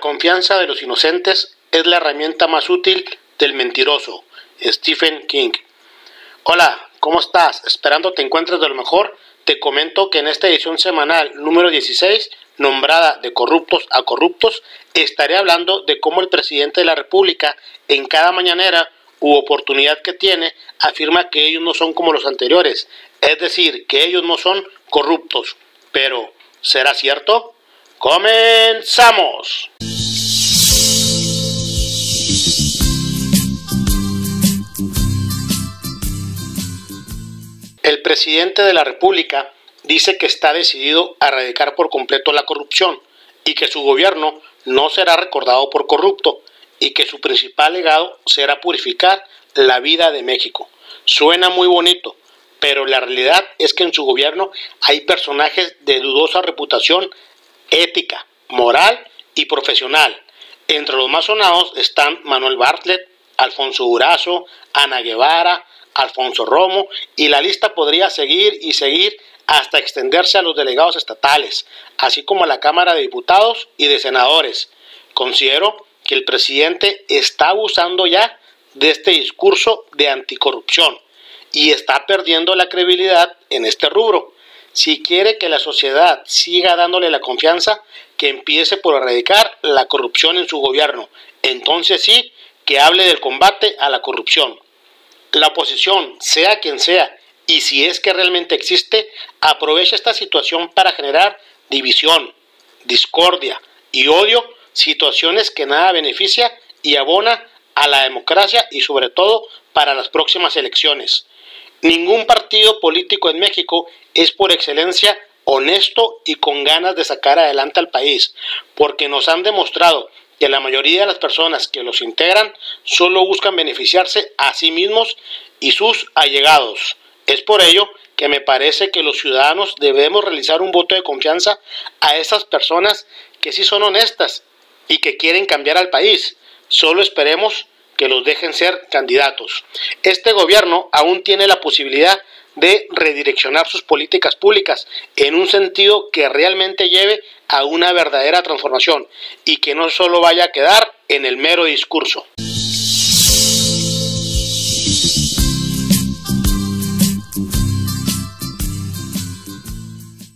confianza de los inocentes es la herramienta más útil del mentiroso. Stephen King. Hola, ¿cómo estás? Esperando te encuentres de lo mejor. Te comento que en esta edición semanal número 16, nombrada de corruptos a corruptos, estaré hablando de cómo el presidente de la República en cada mañanera u oportunidad que tiene afirma que ellos no son como los anteriores, es decir, que ellos no son corruptos. Pero, ¿será cierto? ¡Comenzamos! El presidente de la República dice que está decidido a erradicar por completo la corrupción y que su gobierno no será recordado por corrupto y que su principal legado será purificar la vida de México. Suena muy bonito, pero la realidad es que en su gobierno hay personajes de dudosa reputación ética, moral y profesional. Entre los más sonados están Manuel Bartlett, Alfonso Durazo, Ana Guevara, Alfonso Romo y la lista podría seguir y seguir hasta extenderse a los delegados estatales, así como a la Cámara de Diputados y de Senadores. Considero que el presidente está abusando ya de este discurso de anticorrupción y está perdiendo la credibilidad en este rubro. Si quiere que la sociedad siga dándole la confianza, que empiece por erradicar la corrupción en su gobierno. Entonces sí, que hable del combate a la corrupción. La oposición, sea quien sea, y si es que realmente existe, aprovecha esta situación para generar división, discordia y odio, situaciones que nada beneficia y abona a la democracia y sobre todo para las próximas elecciones. Ningún partido político en México es por excelencia honesto y con ganas de sacar adelante al país, porque nos han demostrado que la mayoría de las personas que los integran solo buscan beneficiarse a sí mismos y sus allegados. Es por ello que me parece que los ciudadanos debemos realizar un voto de confianza a esas personas que sí son honestas y que quieren cambiar al país. Solo esperemos que los dejen ser candidatos. Este gobierno aún tiene la posibilidad de redireccionar sus políticas públicas en un sentido que realmente lleve a una verdadera transformación y que no solo vaya a quedar en el mero discurso.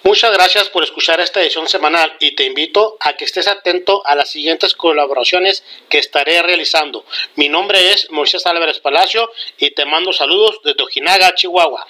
Muchas gracias por escuchar esta edición semanal y te invito a que estés atento a las siguientes colaboraciones que estaré realizando. Mi nombre es Moisés Álvarez Palacio y te mando saludos desde Ojinaga, Chihuahua.